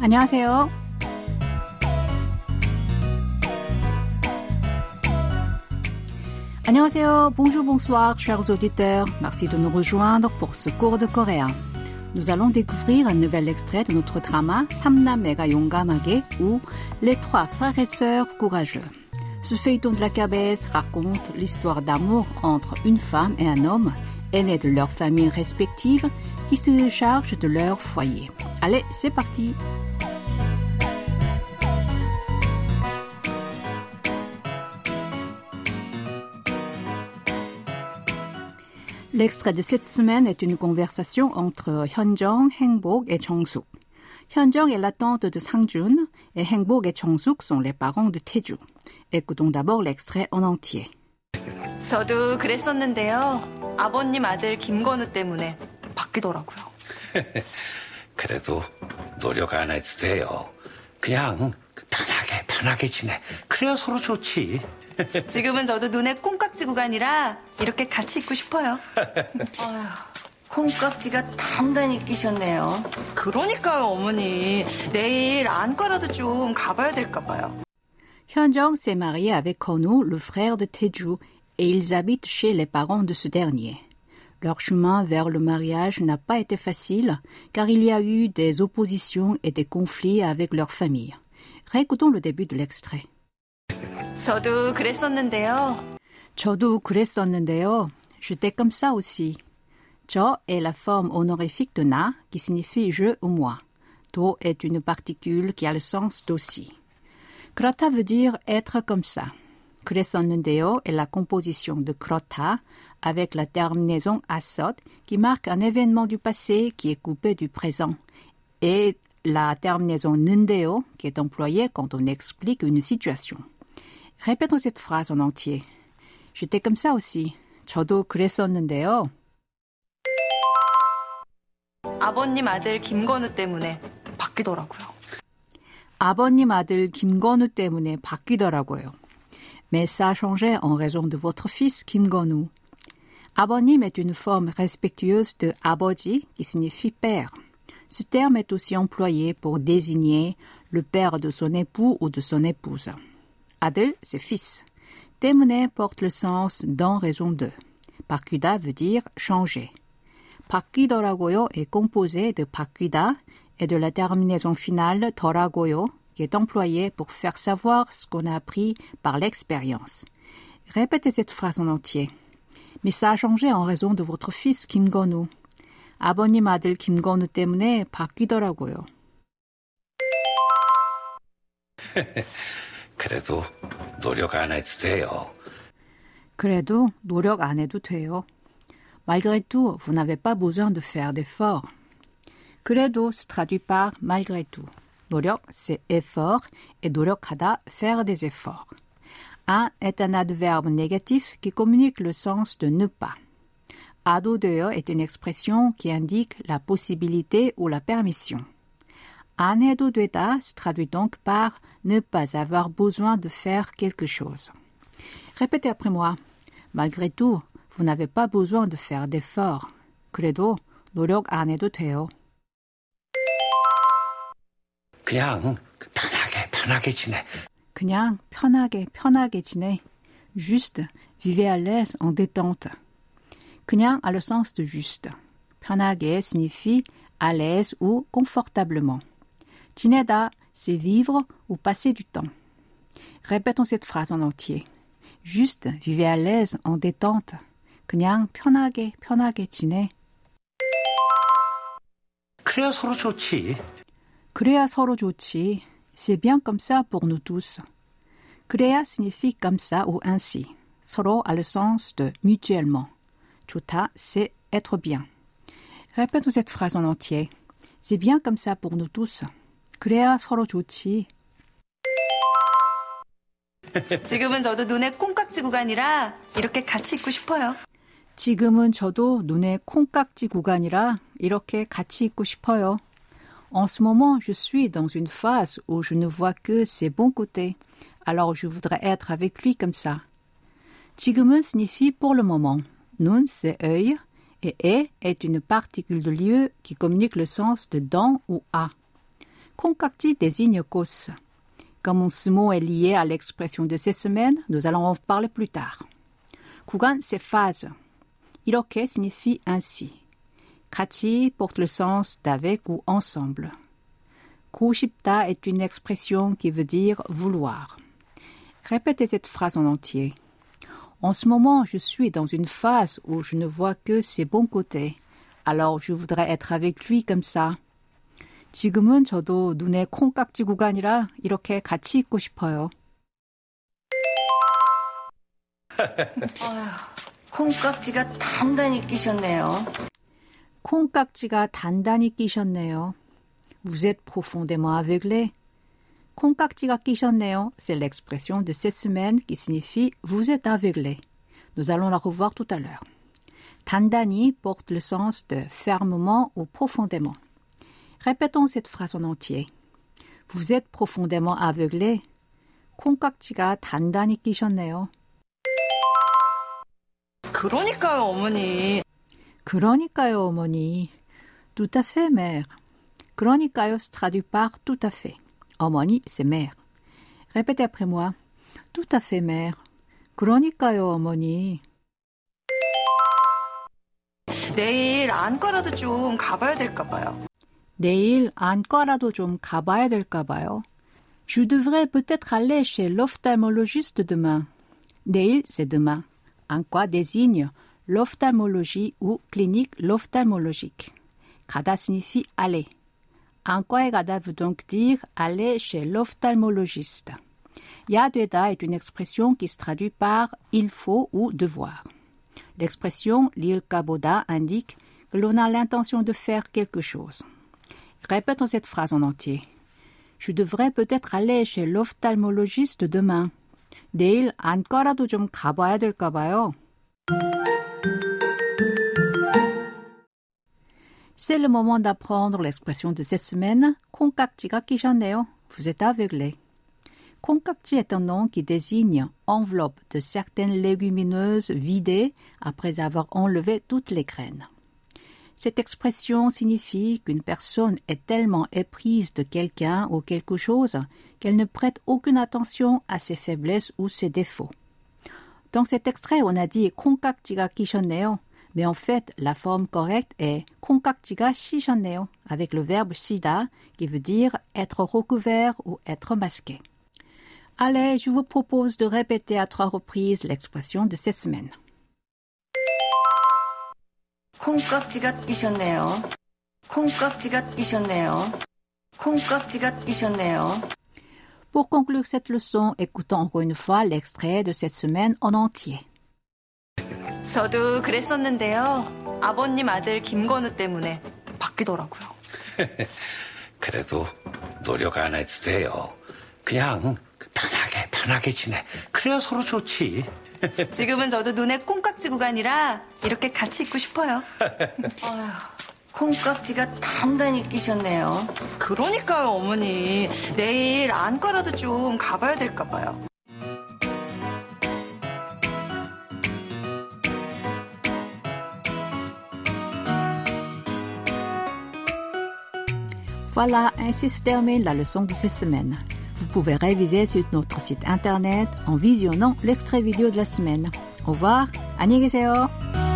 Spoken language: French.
안녕하세요. Annyeonghaseyo, bonjour, bonsoir, chers auditeurs. Merci de nous rejoindre pour ce cours de coréen. Nous allons découvrir un nouvel extrait de notre drama Samnam Mega Yongamage ou Les trois frères et sœurs courageux. Ce feuilleton de la KBS raconte l'histoire d'amour entre une femme et un homme, aînés de leurs familles respectives, qui se chargent de leur foyer. Allez, c'est parti! L'extrait de cette semaine est une conversation entre Hyunjong, Hengbok et Chongsuk. Hyunjong est la tante de Sangjun et Hengbok et Chongsuk sont les parents de Taeju. Écoutons d'abord l'extrait en entier. 저도 그랬었는데요. 아버님 아들 김건우 때문에 바뀌더라고요. 그래도 노력 안 해도 돼요. 그냥 편하게 편하게 지내. 그래야 서로 좋지. 지금은 저도 눈에 콩깍지 구간이라 이렇게 같이 있고 싶어요. 콩깍지가 단단히 끼셨네요. 그러니까요, 어머니. 내일 안과라도 좀 가봐야 될까 봐요. Hyunjong s'est marié avec Konu, le frère de Taeju, et ils habitent chez les parents de ce dernier. Leur chemin vers le mariage n'a pas été facile, car il y a eu des oppositions et des conflits avec leur famille. Réécoutons le début de l'extrait. 저도 그랬었는데요. 저도 그랬었는데요. J'étais comme ça aussi. 저 est la forme honorifique de na, qui signifie je ou moi. Do est une particule qui a le sens d'aussi. 그렇다 veut dire être comme ça. 그랬었는데요 est la composition de 그렇다 avec la terminaison asot qui marque un événement du passé qui est coupé du présent et la terminaison 는데요 qui est employée quand on explique une situation. Répétons cette phrase en entier. J'étais comme ça aussi. 저도 그랬었는데요. 아버님 아들 김건우 때문에 바뀌더라고요. 아버님 아들 김건우 때문에 바뀌더라고요. Mais ça a changé en raison de votre fils Kim Gonu. 아버님 est une forme respectueuse de 아버지 qui signifie père. Ce terme est aussi employé pour désigner le père de son époux ou de son épouse. 아들, c'est fils. 때문에 porte le sens d'en raison de. 바뀌다 veut dire changer. 바뀌더라고요 est composé de 바뀌다 et de la terminaison finale 더라고요 qui est employée pour faire savoir ce qu'on a appris par l'expérience. Répétez cette phrase en entier. Mais ça a changé en raison de votre fils 김건우. 아버님 아들 김건우 때문에 바뀌더라고요. 그래도 노력 안 해도 돼요. 그래도 노력 안 해도 돼요. Malgré tout, vous n'avez pas besoin de faire d'efforts. 그래도 se traduit par malgré tout. 노력, c'est effort, et 노력하다, faire des efforts. Un est un adverbe négatif qui communique le sens de ne pas. 아도 돼요 est une expression qui indique la possibilité ou la permission. 안 해도 되다 se traduit donc par ne pas avoir besoin de faire quelque chose. Répétez après moi. Malgré tout, vous n'avez pas besoin de faire d'efforts. 그래도 노력 안 해도 돼요. 그냥 편하게 편하게 지내. 그냥 편하게 편하게 지내. Juste, vivez à l'aise en détente. 그냥 a le sens de juste. 편하게 signifie à l'aise ou confortablement. 지내다, c'est vivre ou passer du temps. Répétons cette phrase en entier. Juste, vivez à l'aise en détente. 그냥 편하게 편하게 지내. 그래야 서로 좋지. 그래야 서로 좋지. C'est bien comme ça pour nous tous. 그래야 signifie comme ça ou ainsi. 서로 a le sens de mutuellement. 좋다, c'est être bien. Répétons cette phrase en entier. C'est bien comme ça pour nous tous. 그래야 서로 좋지. 지금은 저도 눈에 콩깍지 구간이라 이렇게 같이 있고 싶어요. 지금은 저도 눈에 콩깍지 구간이라 이렇게 같이 있고 싶어요. En ce moment, je suis dans une phase où je ne vois que ses bons côtés. Alors je voudrais être avec lui comme ça. 지금은 signifie pour le moment. Nun, c'est œil. Et e est une particule de lieu qui communique le sens de dans ou à. Concacti désigne Kosa. Comme ce mot est lié à l'expression de ces semaines, nous allons en parler plus tard. Kugan, c'est phase. Iroke signifie ainsi. Kati porte le sens d'avec ou ensemble. Kushipta est une expression qui veut dire vouloir. Répétez cette phrase en entier. En ce moment, je suis dans une phase où je ne vois que ses bons côtés. Alors je voudrais être avec lui comme ça. 지금은 저도 눈에 콩깍지 구간이라 이렇게 같이 있고 싶어요. 콩깍지가 단단히 끼셨네요. 콩깍지가 단단히 끼셨네요. Vous êtes profondément aveuglé. 콩깍지가 끼셨네요. C'est l'expression de cette semaine qui signifie vous êtes aveuglé. Nous allons la revoir tout à l'heure. 단단히 porte le sens de fermement ou profondément. Répétons cette phrase en entier. Vous êtes profondément aveuglé. 콩깍지가 단단히 끼셨네요. 그러니까요, 어머니. 그러니까요, 어머니. Tout à fait, mère. 그러니까요 se traduit par tout à fait. 어머니, c'est mère. Répétez après moi. Tout à fait, mère. 그러니까요, 어머니. 내일 안과라도 좀 가봐야 될까 봐요. 내일 안과라도 좀 가봐야 될까 봐요. Je devrais peut-être aller chez l'ophtalmologiste demain. 내일, c'est demain. 안과 désigne l'ophtalmologie ou clinique l'ophtalmologique. 가다 signifie aller. 안과에 가다 veut donc dire aller chez l'ophtalmologiste. Ya 되다 est une expression qui se traduit par il faut ou devoir. L'expression l'ilka boda indique que l'on a l'intention de faire quelque chose. Répétons cette phrase en entier. Je devrais peut-être aller chez l'ophtalmologiste demain. 내일 안과라도 좀 가봐야 될까 봐요. C'est le moment d'apprendre l'expression de cette semaine. 콩깍지가 끼셨네요. Vous êtes aveuglé. 콩깍지 est un nom qui désigne enveloppe de certaines légumineuses vidées après avoir enlevé toutes les graines. Cette expression signifie qu'une personne est tellement éprise de quelqu'un ou quelque chose qu'elle ne prête aucune attention à ses faiblesses ou ses défauts. Dans cet extrait, on a dit 콩깍지가 끼셨네요, mais en fait, la forme correcte est 콩깍지가 씌셨네요, avec le verbe 시다, qui veut dire être recouvert ou être masqué. Allez, je vous propose de répéter à trois reprises l'expression de cette semaine. 콩깍지가 끼셨네요. 콩깍지가 끼셨네요. 콩깍지가 끼셨네요. Pour conclure cette leçon, écoutons encore une fois l'extrait de cette semaine en entier. 저도 그랬었는데요. 아버님 아들 김건우 때문에 바뀌더라고요. 그래도 노력 안 해도 돼요. 그냥 편하게 편하게 지내. 그래야 서로 좋지. 지금은 저도 눈에 콩깍지 구간이라 이렇게 같이 있고 싶어요. 콩깍지가 단단히 끼셨네요. 그러니까요, 어머니. 내일 안과라도 좀 가봐야 될까 봐요. Voilà, ainsi se termine la leçon de cette semaine. Vous pouvez réviser sur notre site internet en visionnant l'extrait vidéo de la semaine. Au revoir, à annyeonghaseyo!